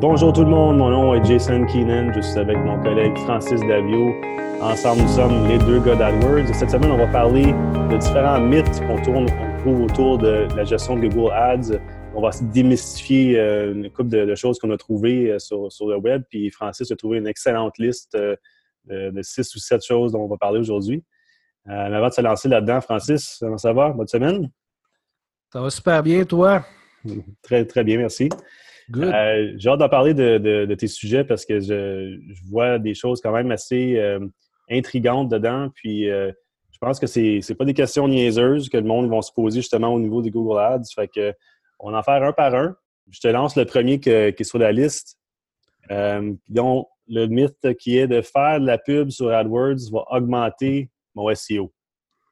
Bonjour tout le monde, mon nom est Jason Keenan, je suis avec mon collègue Francis Davio. Ensemble, nous sommes les deux gars d'AdWords. Cette semaine, on va parler de différents mythes qu'on tourne, trouve autour de la gestion de Google Ads. On va démystifier euh, une couple de, choses qu'on a trouvées euh, sur, le web. Puis Francis a trouvé une excellente liste euh, de, six ou sept choses dont on va parler aujourd'hui. mais avant de se lancer là-dedans, Francis, comment ça va? Bonne semaine? Ça va super bien, toi? Très, très bien, merci. Euh, j'ai hâte d'en parler de, tes sujets parce que je, vois des choses quand même assez euh, intrigantes dedans. Puis euh, je pense que c'est n'est pas des questions niaiseuses que le monde va se poser justement au niveau des Google Ads. Fait que on en faire un par un. Je te lance le premier qui est sur la liste. donc, le mythe qui est de faire de la pub sur AdWords va augmenter mon SEO.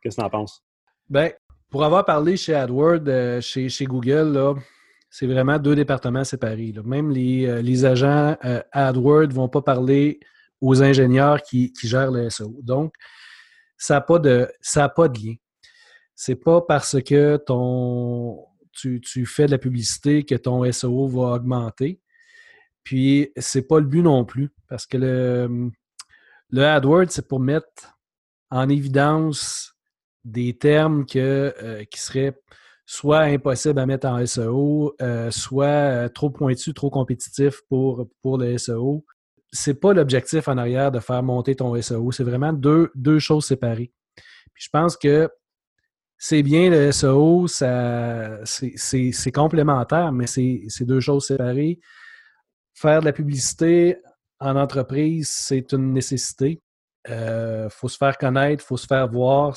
Qu'est-ce que tu en penses? Bien, pour avoir parlé chez AdWords, chez, chez Google, là, c'est vraiment deux départements séparés. Même les, euh, agents euh, AdWords ne vont pas parler aux ingénieurs qui, gèrent le SEO. Donc, ça n'a pas, de, pas de. C'est pas parce que ton, tu, fais de la publicité que ton SEO va augmenter. Puis, c'est pas le but non plus. Parce que le, le AdWords, c'est pour mettre en évidence des termes euh, qui seraient soit impossible à mettre en SEO, euh, soit euh, trop pointu, trop compétitif pour, pour le SEO. C'est pas l'objectif en arrière de faire monter ton SEO. C'est vraiment deux, deux choses séparées. Puis je pense que c'est bien le SEO, c'est complémentaire, mais c'est deux choses séparées. Faire de la publicité en entreprise, c'est une nécessité. Il euh, faut se faire connaître, il faut se faire voir.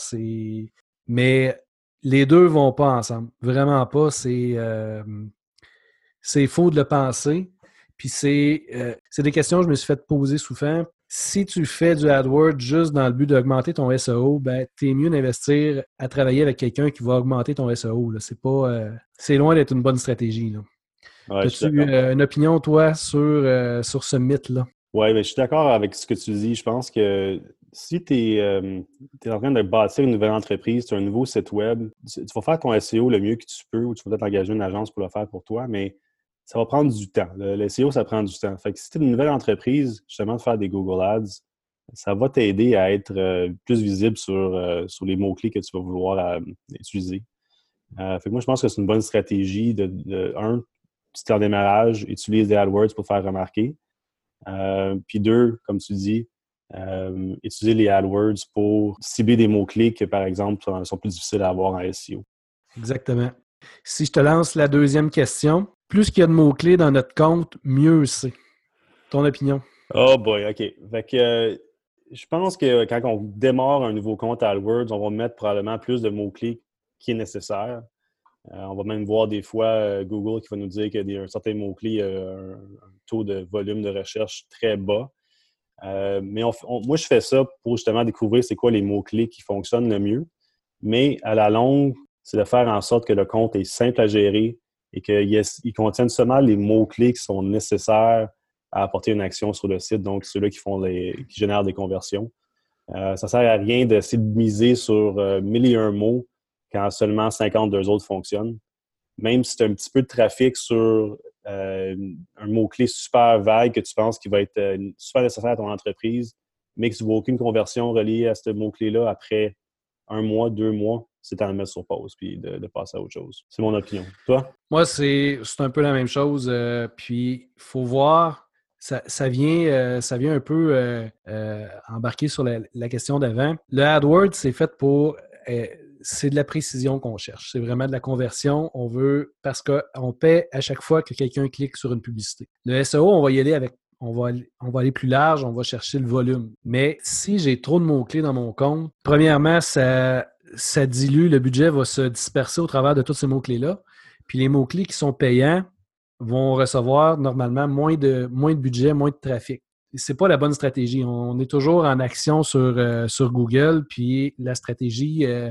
Mais les deux vont pas ensemble. Vraiment pas. C'est euh, faux de le penser. Puis euh, c'est des questions que je me suis fait poser souvent. Si tu fais du AdWords juste dans le but d'augmenter ton SEO, ben, es mieux d'investir à travailler avec quelqu'un qui va augmenter ton SEO. C'est pas euh, c'est loin d'être une bonne stratégie. As-tu une opinion, toi, sur, sur ce mythe-là? Oui, mais je suis d'accord avec ce que tu dis. Je pense que si tu es, euh, en train de bâtir une nouvelle entreprise, tu as un nouveau site web, tu, vas faire ton SEO le mieux que tu peux ou tu vas peut-être engager une agence pour le faire pour toi, mais ça va prendre du temps. Le, SEO, ça prend du temps. Fait que si tu es une nouvelle entreprise, justement, de faire des Google Ads, ça va t'aider à être euh, plus visible sur, euh, sur les mots-clés que tu vas vouloir utiliser. fait que moi, je pense que c'est une bonne stratégie de, un, si tu es en démarrage, utilise des AdWords pour faire remarquer. puis deux, comme tu dis, euh, utiliser les AdWords pour cibler des mots-clés qui, par exemple, sont, plus difficiles à avoir en SEO. Exactement. Si je te lance la deuxième question, plus qu'il y a de mots-clés dans notre compte, mieux c'est. Ton opinion? Oh boy, OK. Euh, je pense que quand on démarre un nouveau compte AdWords, on va mettre probablement plus de mots-clés qui est nécessaire. Euh, on va même voir des fois Google qui va nous dire qu'il y a un certain mot-clé, un, taux de volume de recherche très bas. Euh, mais moi, je fais ça pour justement découvrir c'est quoi les mots-clés qui fonctionnent le mieux. Mais à la longue, c'est de faire en sorte que le compte est simple à gérer et qu'il contienne seulement les mots-clés qui sont nécessaires à apporter une action sur le site, donc ceux-là qui qui génèrent des conversions. Euh, ça ne sert à rien d'essayer de miser sur euh, mille et un mots quand seulement 52 autres fonctionnent. Même si tu as un petit peu de trafic sur euh, un mot-clé super vague que tu penses qui va être euh, super nécessaire à ton entreprise, mais que tu ne vois aucune conversion reliée à ce mot-clé-là après un mois, deux mois, c'est à le mettre sur pause puis de, passer à autre chose. C'est mon opinion. Toi? Moi, c'est un peu la même chose. Euh, puis, il faut voir, ça, vient, ça vient un peu embarquer sur la, la question d'avant. Le AdWords, c'est fait pour c'est de la précision qu'on cherche. C'est vraiment de la conversion. On veut, parce qu'on paie à chaque fois que quelqu'un clique sur une publicité. Le SEO, on va y aller avec on va, aller plus large, on va chercher le volume. Mais si j'ai trop de mots-clés dans mon compte, premièrement, ça, ça dilue, le budget va se disperser au travers de tous ces mots-clés-là. Puis les mots-clés qui sont payants vont recevoir normalement moins de, budget, moins de trafic. C'est pas la bonne stratégie. On est toujours en action sur, euh, Google, puis la stratégie, euh,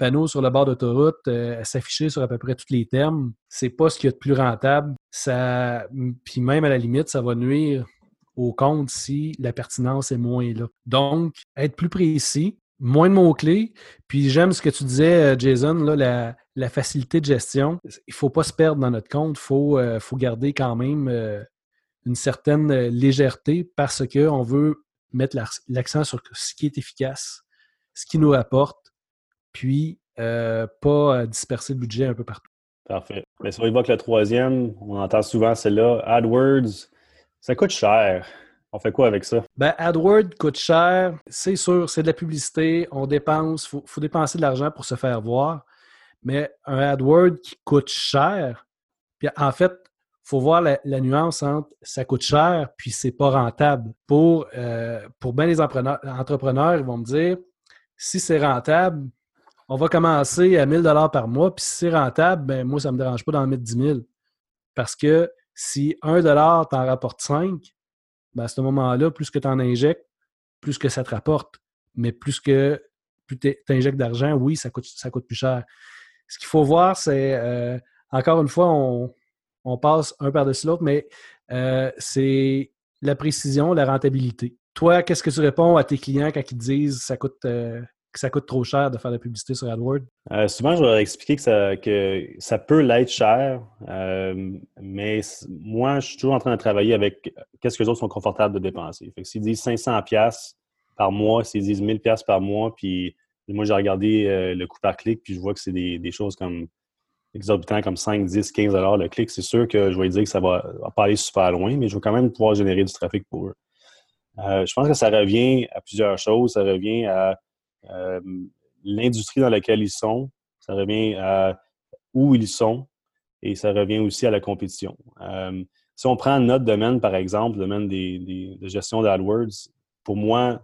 panneau sur le bord d'autoroute, euh, s'afficher sur à peu près tous les termes, c'est pas ce qu'il y a de plus rentable. Ça, puis même à la limite, ça va nuire au compte si la pertinence est moins là. Donc, être plus précis, moins de mots-clés. Puis j'aime ce que tu disais, euh, Jason, la, facilité de gestion. Il ne faut pas se perdre dans notre compte. Il euh, faut, garder quand même une certaine légèreté parce qu'on veut mettre l'accent sur ce qui est efficace, ce qui nous rapporte, puis euh, pas disperser le budget un peu partout. Parfait. Mais si on évoque le troisième, on entend souvent celle-là, AdWords, ça coûte cher. On fait quoi avec ça? Ben, AdWords coûte cher, c'est sûr, c'est de la publicité, on dépense, il faut, dépenser de l'argent pour se faire voir. Mais un AdWords qui coûte cher, puis en fait, il faut voir la, nuance entre ça coûte cher puis c'est pas rentable. Pour, euh, pour bien les entrepreneurs, ils vont me dire si c'est rentable, on va commencer à 1000 par mois, puis si c'est rentable, ben moi, ça ne me dérange pas d'en mettre 10 000. Parce que si 1 t'en rapporte 5, ben à ce moment-là, plus que tu en injectes, plus que ça te rapporte. Mais plus que plus tu injectes d'argent, oui, ça coûte, ça coûte plus cher. Ce qu'il faut voir, c'est, euh, encore une fois, on, passe un par-dessus l'autre, mais euh, c'est la précision, la rentabilité. Toi, qu'est-ce que tu réponds à tes clients quand ils te disent ça coûte, euh, que ça coûte trop cher de faire de la publicité sur AdWords? souvent, je leur que ça, que ça peut l'être cher, mais moi, je suis toujours en train de travailler avec qu'est-ce que les autres sont confortables de dépenser. Fait que s'ils disent 500$ par mois, s'ils disent 1000$ par mois, puis moi, j'ai regardé euh, le coût par clic, puis je vois que c'est des, choses comme exorbitantes, comme 5, 10, 15 le clic. C'est sûr que je vais dire que ça va, pas aller super loin, mais je vais quand même pouvoir générer du trafic pour eux. Euh, je pense que ça revient à plusieurs choses. Ça revient à euh, l'industrie dans laquelle ils sont. Ça revient à où ils sont. Et ça revient aussi à la compétition. si on prend notre domaine, par exemple, le domaine des, de gestion d'AdWords, pour moi,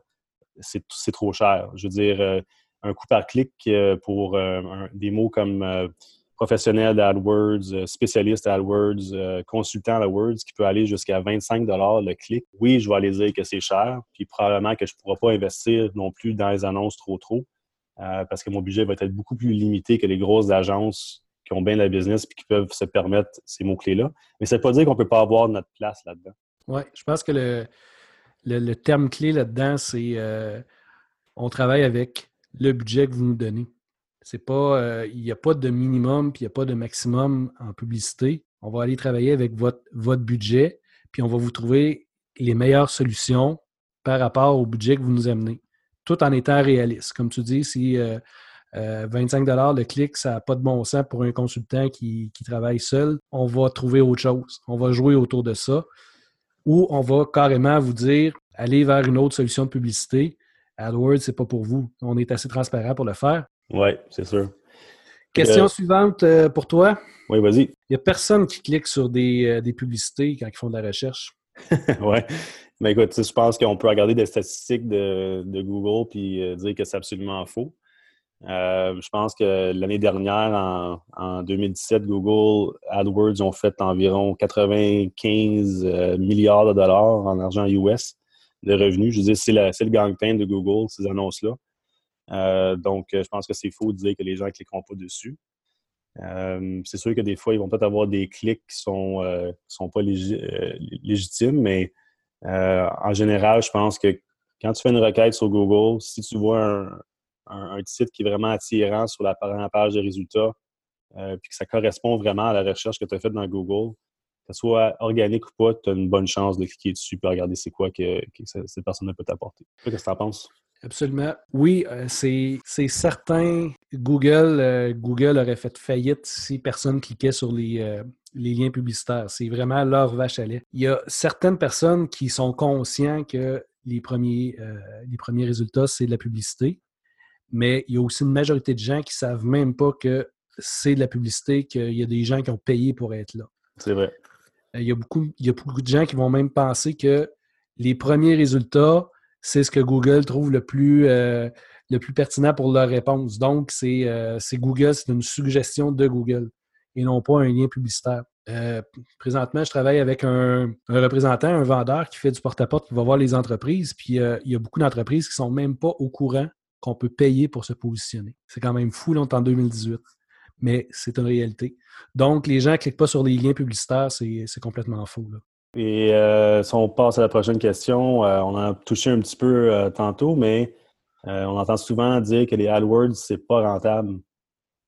c'est trop cher. Je veux dire, un coup par clic euh, pour euh, des mots comme euh, professionnel d'AdWords, spécialiste d'AdWords, consultant d'AdWords, qui peut aller jusqu'à 25 le clic. Oui, je vais aller dire que c'est cher, puis probablement que je ne pourrai pas investir non plus dans les annonces trop trop, parce que mon budget va être beaucoup plus limité que les grosses agences qui ont bien la business et qui peuvent se permettre ces mots-clés-là. Mais ça ne veut pas dire qu'on ne peut pas avoir notre place là-dedans. Oui, je pense que le, le, terme clé là-dedans, c'est on travaille avec le budget que vous nous donnez. C'est pas, euh, il n'y a pas de minimum puis il n'y a pas de maximum en publicité. On va aller travailler avec votre, budget, puis on va vous trouver les meilleures solutions par rapport au budget que vous nous amenez, tout en étant réaliste. Comme tu dis, si 25 euh, euh, le clic, ça n'a pas de bon sens pour un consultant qui, qui, travaille seul, on va trouver autre chose. On va jouer autour de ça. Ou on va carrément vous dire, allez vers une autre solution de publicité AdWords, c'est pas pour vous. On est assez transparent pour le faire. Oui, c'est sûr. Question euh, suivante euh, pour toi. Oui, vas-y. Il n'y a personne qui clique sur des, euh, publicités quand ils font de la recherche? oui. Mais écoute, je pense qu'on peut regarder des statistiques de, Google puis dire que c'est absolument faux. je pense que l'année dernière, en, en, 2017, Google AdWords ont fait environ 95 milliards de dollars en argent US de revenus. Je veux dire, c'est, le gang-pain de Google, ces annonces-là. Euh, donc, euh, je pense que c'est faux de dire que les gens ne cliqueront pas dessus. Euh, c'est sûr que des fois, ils vont peut-être avoir des clics qui sont, sont pas légitimes, mais en général, je pense que quand tu fais une requête sur Google, si tu vois un, site qui est vraiment attirant sur la page de résultats, puis que ça correspond vraiment à la recherche que tu as faite dans Google, que ce soit organique ou pas, tu as une bonne chance de cliquer dessus et regarder c'est quoi que, cette personne peut t'apporter. Qu'est-ce que tu en penses? Absolument. Oui, euh, c'est certain. Google, euh, Google aurait fait faillite si personne cliquait sur les, euh, les liens publicitaires. C'est vraiment leur vache à lait. Il y a certaines personnes qui sont conscients que les premiers, les premiers résultats, c'est de la publicité. Mais il y a aussi une majorité de gens qui ne savent même pas que c'est de la publicité, qu'il y a des gens qui ont payé pour être là. C'est vrai. Il y, a beaucoup, il y a beaucoup de gens qui vont même penser que les premiers résultats, c'est ce que Google trouve le plus, euh, pertinent pour leur réponse. Donc, euh, c'est Google, c'est une suggestion de Google et non pas un lien publicitaire. présentement, je travaille avec un, représentant, un vendeur qui fait du porte-à-porte, qui va voir les entreprises. Puis il y a beaucoup d'entreprises qui ne sont même pas au courant qu'on peut payer pour se positionner. C'est quand même fou, là, en 2018 mais c'est une réalité. Donc, les gens ne cliquent pas sur les liens publicitaires, c'est complètement faux. Et euh, si on passe à la prochaine question, euh, on a touché un petit peu euh, tantôt, mais on entend souvent dire que les AdWords, c'est pas rentable.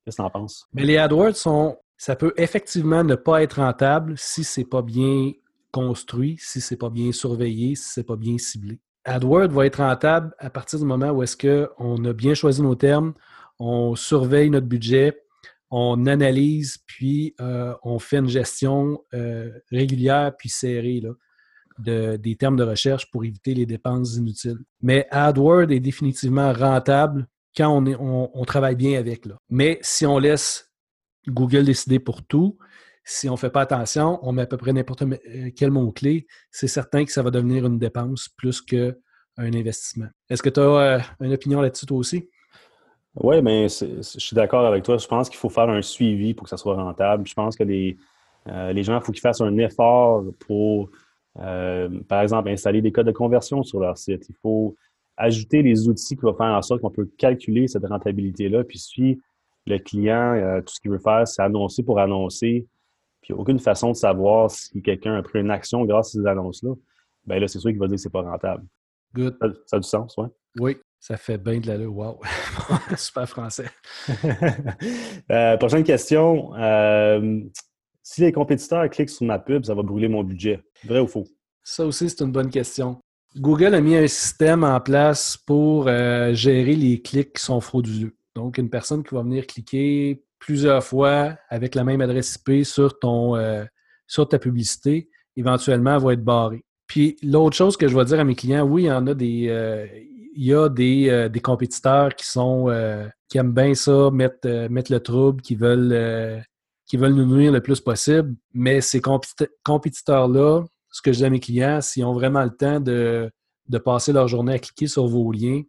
Qu'est-ce que tu en penses? Mais les AdWords sont. Ça peut effectivement ne pas être rentable si c'est pas bien construit si ce n'est pas bien surveillé, si ce n'est pas bien ciblé. AdWords va être rentable à partir du moment où est-ce qu'on a bien choisi nos termes, on surveille notre budget, on analyse, puis euh, on fait une gestion euh, régulière puis serrée de, des termes de recherche pour éviter les dépenses inutiles. Mais AdWords est définitivement rentable quand on, travaille bien avec. Mais si on laisse Google décider pour tout, si on ne fait pas attention, on met à peu près n'importe euh, quel mot-clé, c'est certain que ça va devenir une dépense plus qu'un investissement. Est-ce que tu as une opinion là-dessus toi aussi? Oui, mais je suis d'accord avec toi. Je pense qu'il faut faire un suivi pour que ça soit rentable. Je pense que les, euh, les gens, il faut qu'ils fassent un effort pour, euh, par exemple, installer des codes de conversion sur leur site. Il faut ajouter les outils qui vont faire en sorte qu'on peut calculer cette rentabilité-là. Puis si le client, euh, tout ce qu'il veut faire, c'est annoncer pour annoncer, puis aucune façon de savoir si quelqu'un a pris une action grâce à ces annonces-là, bien là, c'est sûr qu'il va dire que c'est pas rentable. Good. Ça, a du sens, oui? Oui. Ça fait bien de l'allure. Wow! Super français. Euh, prochaine question. Euh, si les compétiteurs cliquent sur ma pub, ça va brûler mon budget. Vrai ou faux? Ça aussi, c'est une bonne question. Google a mis un système en place pour euh, gérer les clics qui sont frauduleux. Donc, une personne qui va venir cliquer plusieurs fois avec la même adresse IP sur, ton, sur ta publicité, éventuellement, va être barrée. Puis l'autre chose que je vais dire à mes clients, oui, il y en a des, il y a des, euh, compétiteurs qui sont euh, qui aiment bien ça, mettre, euh, mettre le trouble, qui veulent, qui veulent nous nuire le plus possible. Mais ces compétiteurs-là, ce que je dis à mes clients, s'ils ont vraiment le temps de, passer leur journée à cliquer sur vos liens,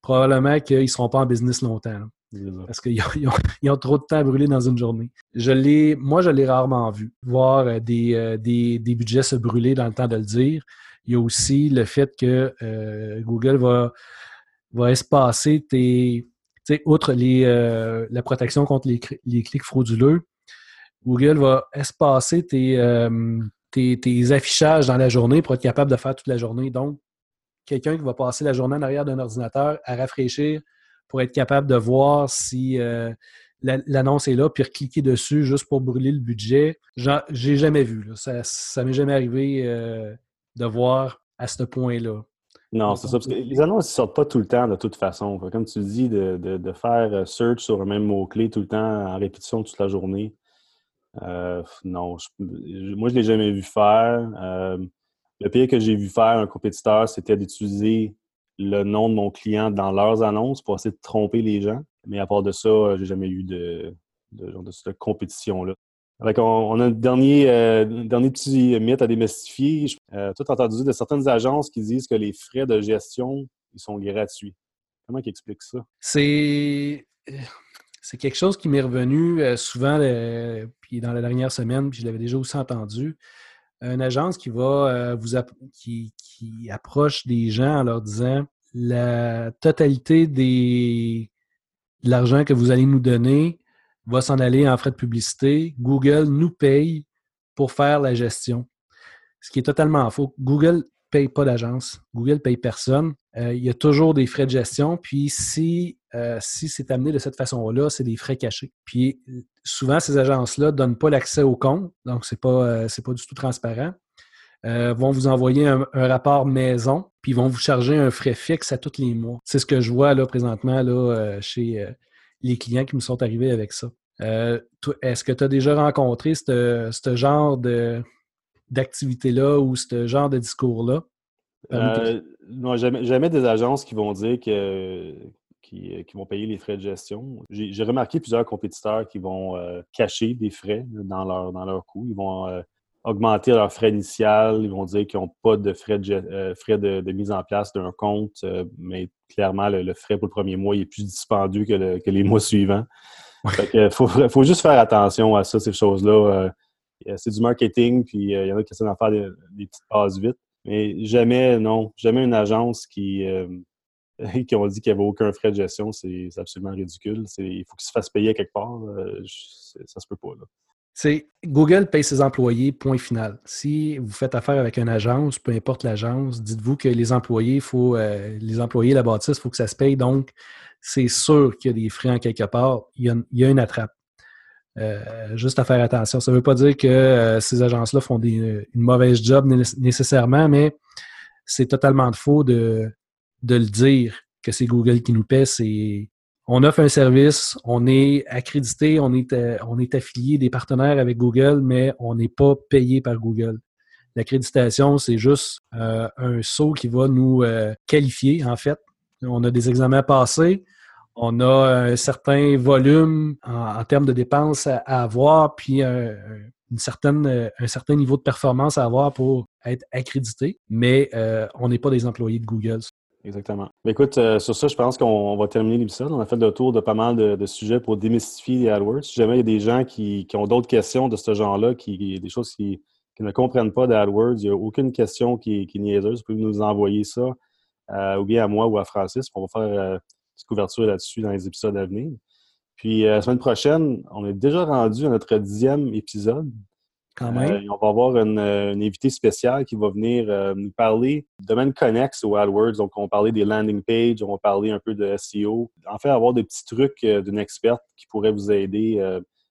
probablement qu'ils ne seront pas en business longtemps. parce qu'ils ont, trop de temps à brûler dans une journée. Je moi, je l'ai rarement vu, voir des, des, budgets se brûler dans le temps de le dire. Il y a aussi le fait que euh, Google va, va espacer tes. Outre les, euh, la protection contre les, clics frauduleux, Google va espacer euh, tes, tes, affichages dans la journée pour être capable de faire toute la journée. Donc, quelqu'un qui va passer la journée en arrière d'un ordinateur à rafraîchir pour être capable de voir si l'annonce est là, puis cliquer dessus juste pour brûler le budget. J'ai jamais vu. Ça ne m'est jamais arrivé de voir à ce point-là. Non, c'est ça. Parce que les annonces ne sortent pas tout le temps de toute façon. Comme tu dis, de, faire euh, search sur un même mot-clé tout le temps en répétition toute la journée. Euh, non, moi, je ne l'ai jamais vu faire. Euh, le pire que j'ai vu faire un compétiteur, c'était d'utiliser le nom de mon client dans leurs annonces pour essayer de tromper les gens. Mais à part de ça, j'ai jamais eu de, de, de cette compétition-là on, a un dernier, euh, dernier petit mythe à démystifier. Euh, tu as entendu de certaines agences qui disent que les frais de gestion ils sont gratuits. Comment ils expliquent ça? C'est. Quelque chose qui m'est revenu euh, souvent puis dans la dernière semaine, puis je l'avais déjà aussi entendu. Une agence qui va vous qui, qui, approche des gens en leur disant la totalité des, de l'argent que vous allez nous donner, va s'en aller en frais de publicité. Google nous paye pour faire la gestion. Ce qui est totalement faux. Google ne paye pas d'agence. Google ne paye personne. Euh, il y a toujours des frais de gestion. Puis si, euh, si c'est amené de cette façon-là, c'est des frais cachés. Puis souvent, ces agences-là ne donnent pas l'accès au compte, donc ce n'est pas, euh, pas du tout transparent. vont vous envoyer un, rapport maison, puis vont vous charger un frais fixe à tous les mois. C'est ce que je vois là présentement chez, les clients qui me sont arrivés avec ça. Euh, est-ce que tu as déjà rencontré ce genre d'activité-là ou ce genre de discours-là? Euh, non, jamais, des agences qui vont dire que, qui, vont payer les frais de gestion. J'ai remarqué plusieurs compétiteurs qui vont euh, cacher des frais dans leur, dans leur coût. Ils vont augmenter leur frais initial. Ils vont dire qu'ils n'ont pas de frais de, frais de, mise en place d'un compte, mais clairement, le, frais pour le premier mois est plus dispendieux que, les mois suivants. Il faut, juste faire attention à ça, ces choses-là. Euh, c'est du marketing, puis euh, il y en a qui essaient d'en faire des, petites passes vite. Mais jamais, non, jamais une agence qui, euh, qui ont dit qu'il n'y avait aucun frais de gestion, c'est absolument ridicule. Il faut qu'ils se fassent payer quelque part. ça se peut pas. Là. C'est Google paye ses employés, point final. Si vous faites affaire avec une agence, peu importe l'agence, dites-vous que les employés, faut, euh, les employés, la bâtisse, il faut que ça se paye. Donc, c'est sûr qu'il y a des frais en quelque part. Il y a, une attrape. juste à faire attention. Ça ne veut pas dire que ces agences-là font une mauvaise job nécessairement, mais c'est totalement faux de, le dire que c'est Google qui nous paie. On offre un service, on est accrédité, on est, on est affilié des partenaires avec Google, mais on n'est pas payé par Google. L'accréditation, c'est juste un saut qui va nous qualifier, en fait. On a des examens passés, on a un certain volume en, termes de dépenses à, avoir, puis un certain niveau de performance à avoir pour être accrédité, mais on n'est pas des employés de Google. Exactement. Mais écoute, euh, sur ça, je pense qu'on va terminer l'épisode. On a fait le tour de pas mal de, sujets pour démystifier les AdWords. Si jamais il y a des gens qui, ont d'autres questions de ce genre-là, qui, des choses qui, ne comprennent pas d'AdWords, il n'y a aucune question qui, qui est niaiseuse, vous pouvez nous envoyer ça, euh, ou bien à moi ou à Francis. On va faire euh, une petite couverture là-dessus dans les épisodes à venir. Puis la semaine prochaine, on est déjà rendu à notre dixième épisode. Euh, on va avoir une, une, invitée spéciale qui va venir euh, nous parler de domaine connexe au AdWords. Donc, on va parler des landing pages, on va parler un peu de SEO. En fait, avoir des petits trucs euh, d'une experte qui pourrait vous aider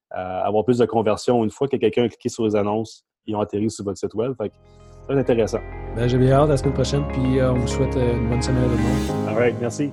à avoir plus de conversion une fois que quelqu'un a cliqué sur les annonces et ont atterri sur votre site web. Fait c'est intéressant. Ben, J'ai bien hâte à la semaine prochaine, puis on vous souhaite une bonne semaine à tout le monde. All right, merci.